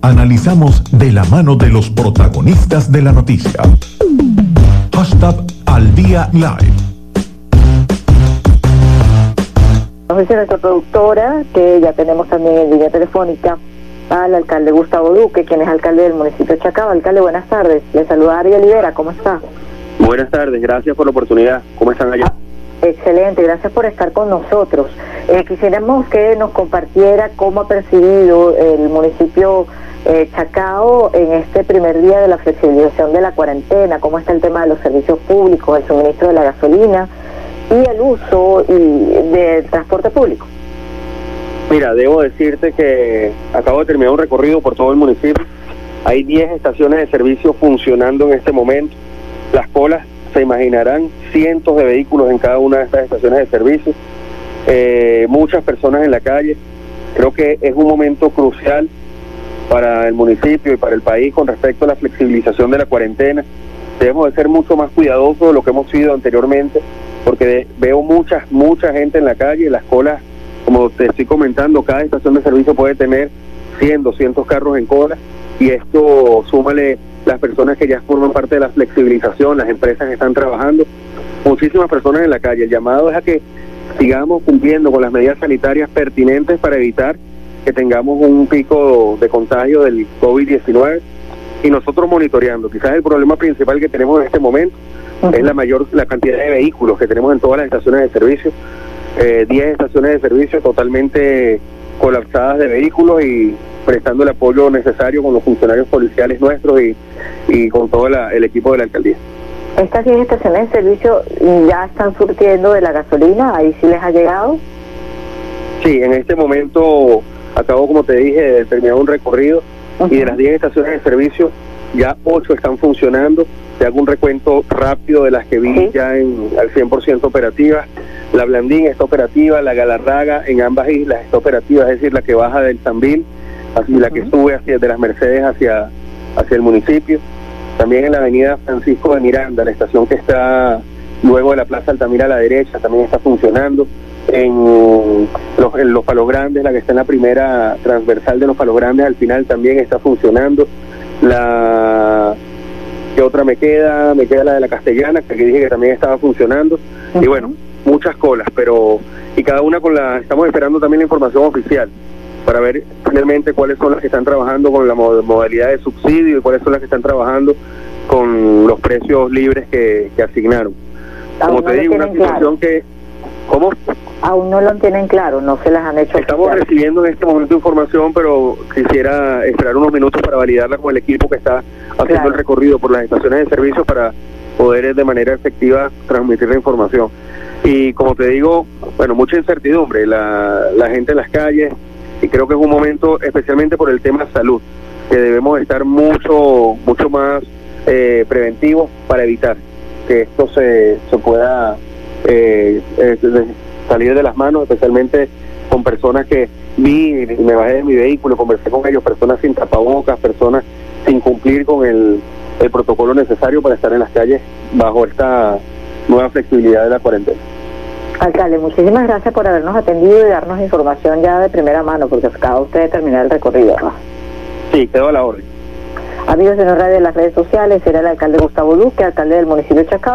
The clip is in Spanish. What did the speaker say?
Analizamos de la mano de los protagonistas de la noticia. Hashtag al día live. Nos dice nuestra productora que ya tenemos también en línea telefónica al alcalde Gustavo Duque, quien es alcalde del municipio de Chacao. Alcalde, buenas tardes. Le saluda Ari Olivera, ¿cómo está? Buenas tardes, gracias por la oportunidad. ¿Cómo están allá? Ah, excelente, gracias por estar con nosotros. Eh, quisiéramos que nos compartiera cómo ha percibido el municipio eh, Chacao en este primer día de la flexibilización de la cuarentena, cómo está el tema de los servicios públicos, el suministro de la gasolina y el uso y del transporte público. Mira, debo decirte que acabo de terminar un recorrido por todo el municipio. Hay 10 estaciones de servicio funcionando en este momento. Las colas, se imaginarán, cientos de vehículos en cada una de estas estaciones de servicio. Eh, muchas personas en la calle. Creo que es un momento crucial para el municipio y para el país con respecto a la flexibilización de la cuarentena. Debemos de ser mucho más cuidadosos de lo que hemos sido anteriormente, porque veo mucha, mucha gente en la calle, las colas como te estoy comentando, cada estación de servicio puede tener 100, 200 carros en cola y esto súmale las personas que ya forman parte de la flexibilización, las empresas que están trabajando, muchísimas personas en la calle. El llamado es a que sigamos cumpliendo con las medidas sanitarias pertinentes para evitar que tengamos un pico de contagio del COVID-19 y nosotros monitoreando. Quizás el problema principal que tenemos en este momento es la mayor la cantidad de vehículos que tenemos en todas las estaciones de servicio 10 eh, estaciones de servicio totalmente colapsadas de vehículos y prestando el apoyo necesario con los funcionarios policiales nuestros y, y con todo el equipo de la alcaldía. ¿Estas 10 estaciones de servicio ya están surtiendo de la gasolina? ¿Ahí sí les ha llegado? Sí, en este momento acabo, como te dije, de terminar un recorrido y de las 10 estaciones de servicio ya 8 están funcionando. Te hago un recuento rápido de las que vi ya en, al 100% operativas. La Blandín está operativa, la Galarraga en ambas islas está operativa, es decir, la que baja del Zambil, así la que sube hacia de las Mercedes hacia, hacia el municipio. También en la avenida Francisco de Miranda, la estación que está luego de la Plaza Altamira a la derecha, también está funcionando. En los, en los Palos Grandes, la que está en la primera transversal de los Palos Grandes, al final también está funcionando. La que otra me queda, me queda la de la Castellana, que dije que también estaba funcionando. Y bueno, muchas colas, pero y cada una con la estamos esperando también la información oficial para ver finalmente cuáles son las que están trabajando con la modalidad de subsidio y cuáles son las que están trabajando con los precios libres que, asignaron. Como te digo, una situación que ¿Cómo? Aún no lo tienen claro, no se las han hecho. Estamos recibiendo en este momento información, pero quisiera esperar unos minutos para validarla con el equipo que está haciendo el recorrido por las estaciones de servicio para poder de manera efectiva transmitir la información. Y como te digo, bueno, mucha incertidumbre, la, la gente en las calles, y creo que es un momento, especialmente por el tema salud, que debemos estar mucho, mucho más eh, preventivos para evitar que esto se, se pueda eh, salir de las manos, especialmente con personas que vi, me bajé de mi vehículo, conversé con ellos, personas sin tapabocas, personas sin cumplir con el, el protocolo necesario para estar en las calles bajo esta nueva flexibilidad de la cuarentena. Alcalde, muchísimas gracias por habernos atendido y darnos información ya de primera mano, porque acaba usted de terminar el recorrido. Sí, quedó a la orden. Amigos de radio de las redes sociales, era el alcalde Gustavo Duque, alcalde del municipio de Chacao.